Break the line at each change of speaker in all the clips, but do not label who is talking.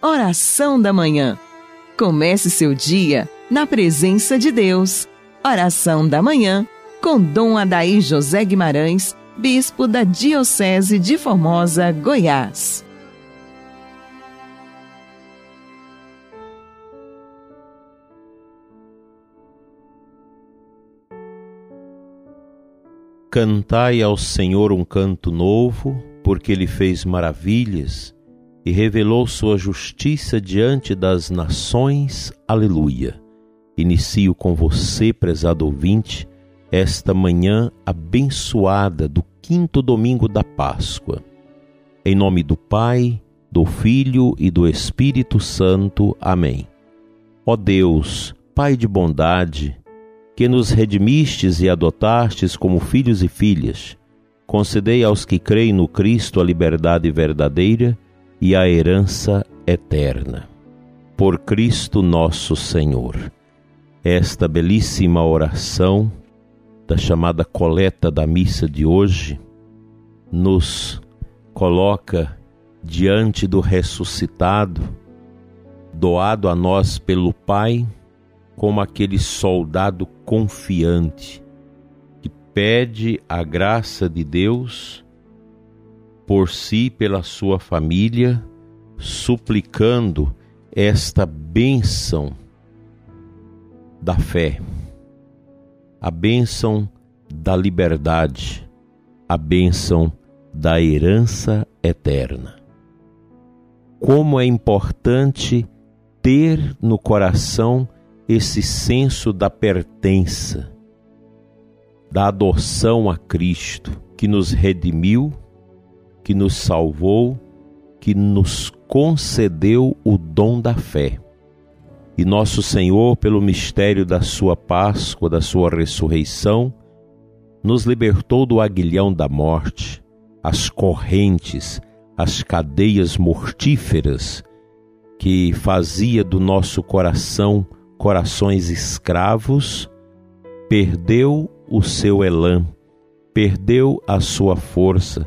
Oração da Manhã. Comece seu dia na presença de Deus. Oração da Manhã com Dom Adaí José Guimarães, Bispo da Diocese de Formosa, Goiás.
Cantai ao Senhor um canto novo, porque Ele fez maravilhas e revelou sua justiça diante das nações. Aleluia. Inicio com você, prezado ouvinte, esta manhã abençoada do quinto domingo da Páscoa. Em nome do Pai, do Filho e do Espírito Santo. Amém. Ó Deus, Pai de bondade, que nos redimistes e adotastes como filhos e filhas, concedei aos que creem no Cristo a liberdade verdadeira e a herança eterna. Por Cristo nosso Senhor. Esta belíssima oração da chamada coleta da missa de hoje nos coloca diante do ressuscitado, doado a nós pelo Pai como aquele soldado confiante que pede a graça de Deus por si, pela sua família, suplicando esta bênção da fé, a bênção da liberdade, a bênção da herança eterna. Como é importante ter no coração esse senso da pertença, da adoção a Cristo, que nos redimiu, que nos salvou, que nos concedeu o dom da fé. E nosso Senhor, pelo mistério da sua Páscoa, da sua ressurreição, nos libertou do aguilhão da morte, as correntes, as cadeias mortíferas que fazia do nosso coração corações escravos, perdeu o seu elan, perdeu a sua força.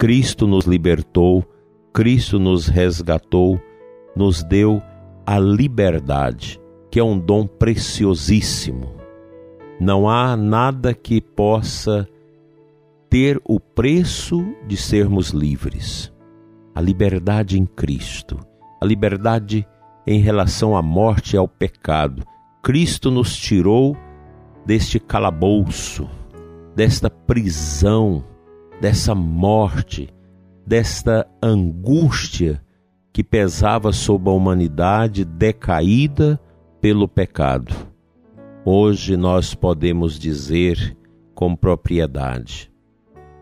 Cristo nos libertou, Cristo nos resgatou, nos deu a liberdade, que é um dom preciosíssimo. Não há nada que possa ter o preço de sermos livres. A liberdade em Cristo, a liberdade em relação à morte e ao pecado. Cristo nos tirou deste calabouço, desta prisão, dessa morte, desta angústia que pesava sobre a humanidade decaída pelo pecado. Hoje nós podemos dizer com propriedade: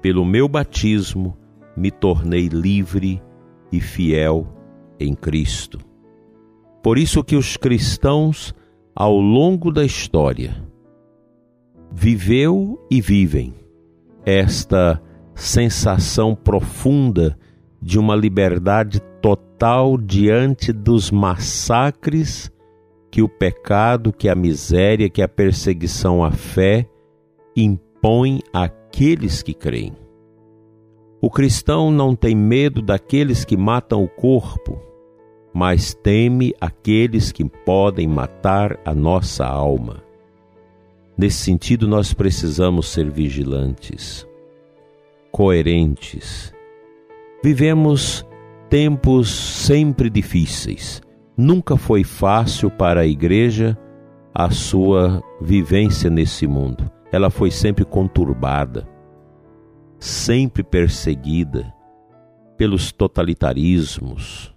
pelo meu batismo me tornei livre e fiel em Cristo. Por isso que os cristãos, ao longo da história, viveu e vivem esta sensação profunda de uma liberdade total diante dos massacres que o pecado, que a miséria, que a perseguição à fé impõe àqueles que creem. O cristão não tem medo daqueles que matam o corpo, mas teme aqueles que podem matar a nossa alma. Nesse sentido, nós precisamos ser vigilantes, coerentes. Vivemos tempos sempre difíceis. Nunca foi fácil para a igreja a sua vivência nesse mundo. Ela foi sempre conturbada, sempre perseguida pelos totalitarismos,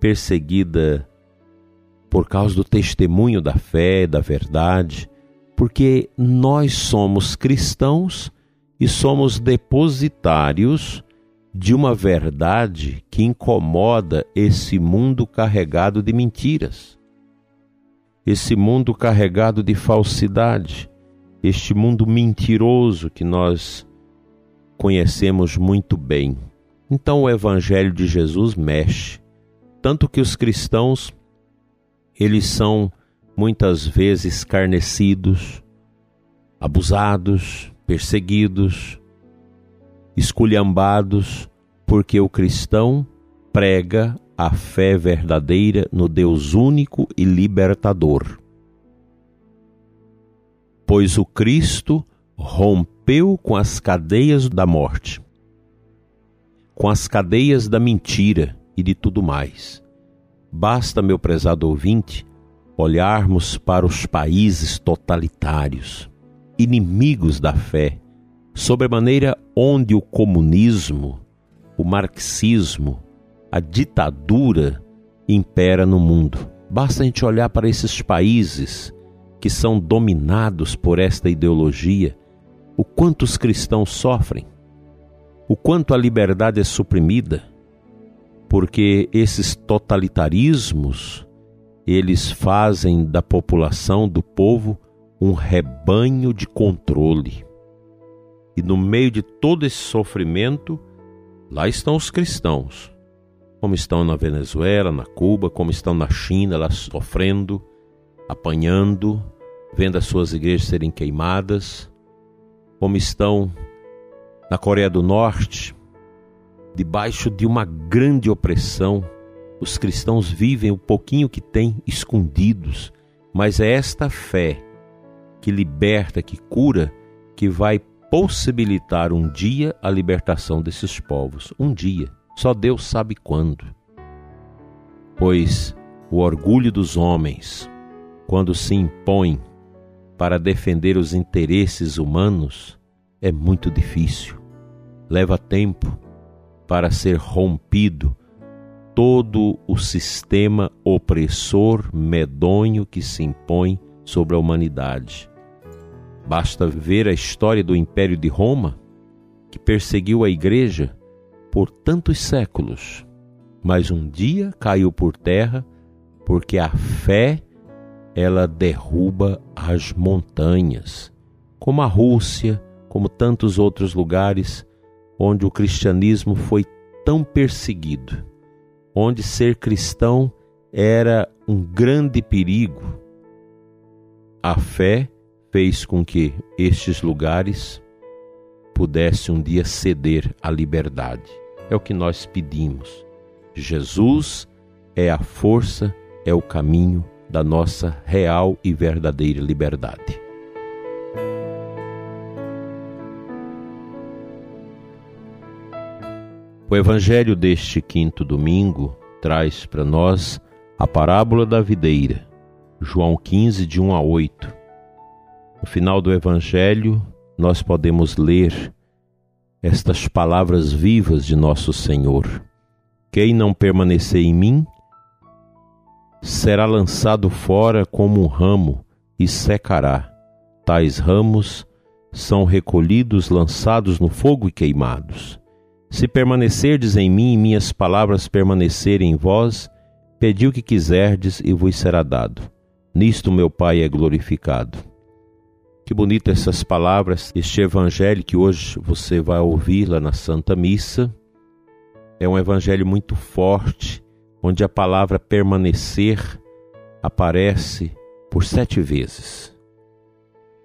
perseguida por causa do testemunho da fé, da verdade, porque nós somos cristãos e somos depositários de uma verdade que incomoda esse mundo carregado de mentiras, esse mundo carregado de falsidade, este mundo mentiroso que nós conhecemos muito bem. Então o Evangelho de Jesus mexe tanto que os cristãos eles são muitas vezes escarnecidos, abusados, perseguidos, esculhambados, porque o cristão prega a fé verdadeira no Deus único e libertador. Pois o Cristo rompeu com as cadeias da morte, com as cadeias da mentira e de tudo mais. Basta, meu prezado ouvinte, olharmos para os países totalitários, inimigos da fé, sobremaneira onde o comunismo, o marxismo, a ditadura impera no mundo. Basta a gente olhar para esses países que são dominados por esta ideologia, o quanto os cristãos sofrem, o quanto a liberdade é suprimida, porque esses totalitarismos eles fazem da população, do povo, um rebanho de controle. E no meio de todo esse sofrimento, lá estão os cristãos, como estão na Venezuela, na Cuba, como estão na China, lá sofrendo, apanhando, vendo as suas igrejas serem queimadas, como estão na Coreia do Norte, debaixo de uma grande opressão. Os cristãos vivem o pouquinho que têm escondidos, mas é esta fé que liberta, que cura, que vai possibilitar um dia a libertação desses povos. Um dia. Só Deus sabe quando. Pois o orgulho dos homens, quando se impõe para defender os interesses humanos, é muito difícil. Leva tempo para ser rompido todo o sistema opressor, medonho que se impõe sobre a humanidade. Basta ver a história do Império de Roma, que perseguiu a Igreja por tantos séculos, mas um dia caiu por terra porque a fé ela derruba as montanhas, como a Rússia, como tantos outros lugares onde o cristianismo foi tão perseguido, onde ser cristão era um grande perigo. A fé fez com que estes lugares pudessem um dia ceder à liberdade. É o que nós pedimos. Jesus é a força, é o caminho da nossa real e verdadeira liberdade. O Evangelho deste quinto domingo traz para nós a parábola da videira, João 15, de 1 a 8 no final do Evangelho, nós podemos ler estas palavras vivas de nosso Senhor: Quem não permanecer em mim será lançado fora como um ramo e secará. Tais ramos são recolhidos, lançados no fogo e queimados. Se permanecerdes em mim e minhas palavras permanecerem em vós, pedi o que quiserdes e vos será dado. Nisto meu Pai é glorificado que bonito essas palavras, este evangelho que hoje você vai ouvir lá na Santa Missa. É um evangelho muito forte, onde a palavra permanecer aparece por sete vezes.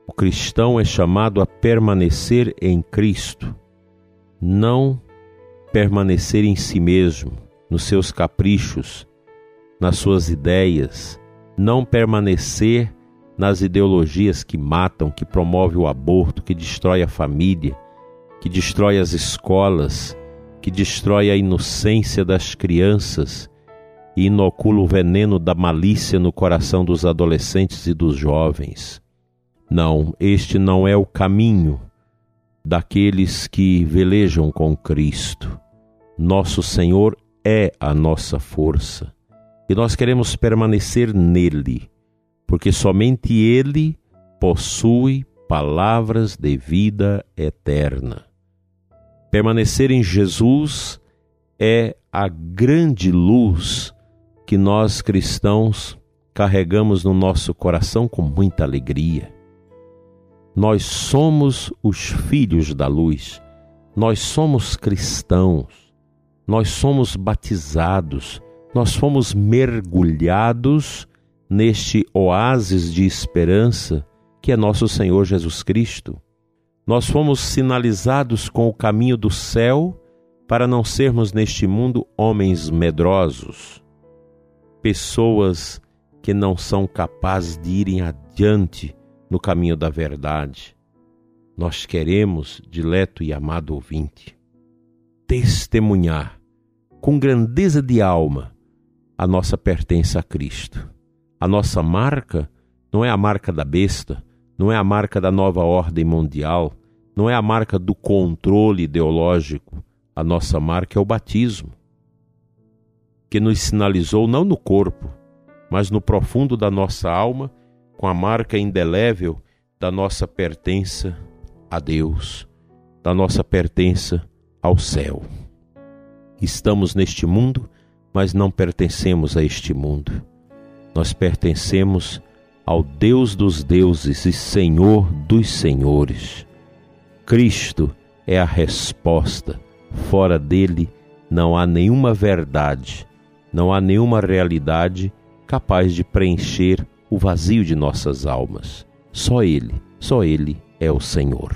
O cristão é chamado a permanecer em Cristo, não permanecer em si mesmo, nos seus caprichos, nas suas ideias, não permanecer nas ideologias que matam, que promovem o aborto, que destrói a família, que destrói as escolas, que destrói a inocência das crianças e inocula o veneno da malícia no coração dos adolescentes e dos jovens. Não, este não é o caminho daqueles que velejam com Cristo. Nosso Senhor é a nossa força e nós queremos permanecer nele porque somente Ele possui palavras de vida eterna. Permanecer em Jesus é a grande luz que nós cristãos carregamos no nosso coração com muita alegria. Nós somos os filhos da luz, nós somos cristãos, nós somos batizados, nós fomos mergulhados neste oásis de esperança que é nosso Senhor Jesus Cristo. Nós fomos sinalizados com o caminho do céu para não sermos neste mundo homens medrosos, pessoas que não são capazes de irem adiante no caminho da verdade. Nós queremos, dileto e amado ouvinte, testemunhar com grandeza de alma a nossa pertença a Cristo. A nossa marca não é a marca da besta, não é a marca da nova ordem mundial, não é a marca do controle ideológico. A nossa marca é o batismo, que nos sinalizou não no corpo, mas no profundo da nossa alma, com a marca indelével da nossa pertença a Deus, da nossa pertença ao céu. Estamos neste mundo, mas não pertencemos a este mundo. Nós pertencemos ao Deus dos deuses e Senhor dos senhores. Cristo é a resposta. Fora dele não há nenhuma verdade, não há nenhuma realidade capaz de preencher o vazio de nossas almas. Só Ele, só Ele é o Senhor.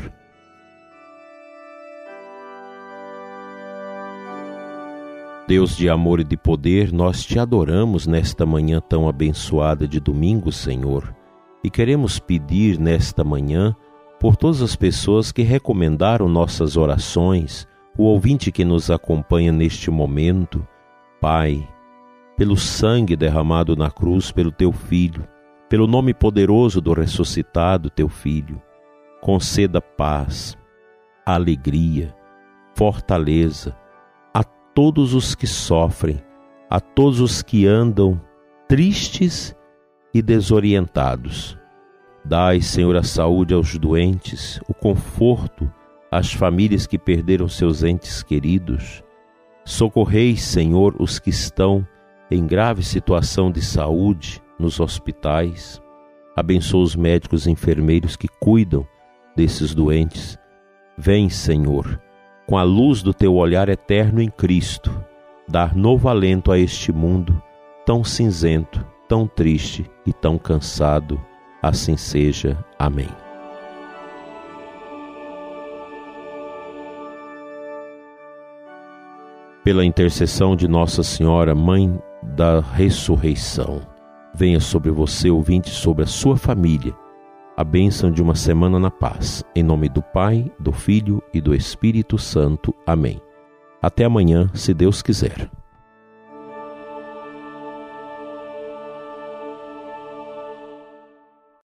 Deus de amor e de poder, nós te adoramos nesta manhã tão abençoada de domingo, Senhor, e queremos pedir nesta manhã por todas as pessoas que recomendaram nossas orações, o ouvinte que nos acompanha neste momento, Pai, pelo sangue derramado na cruz pelo teu Filho, pelo nome poderoso do ressuscitado teu Filho, conceda paz, alegria, fortaleza, todos os que sofrem, a todos os que andam tristes e desorientados. Dai, Senhor, a saúde aos doentes, o conforto às famílias que perderam seus entes queridos. Socorrei, Senhor, os que estão em grave situação de saúde nos hospitais. Abençoa os médicos e enfermeiros que cuidam desses doentes. Vem, Senhor, com a luz do teu olhar eterno em Cristo, dar novo alento a este mundo tão cinzento, tão triste e tão cansado. Assim seja. Amém. Pela intercessão de Nossa Senhora, Mãe da Ressurreição, venha sobre você, ouvinte, sobre a sua família a bênção de uma semana na paz. Em nome do Pai, do Filho e do Espírito Santo. Amém. Até amanhã, se Deus quiser.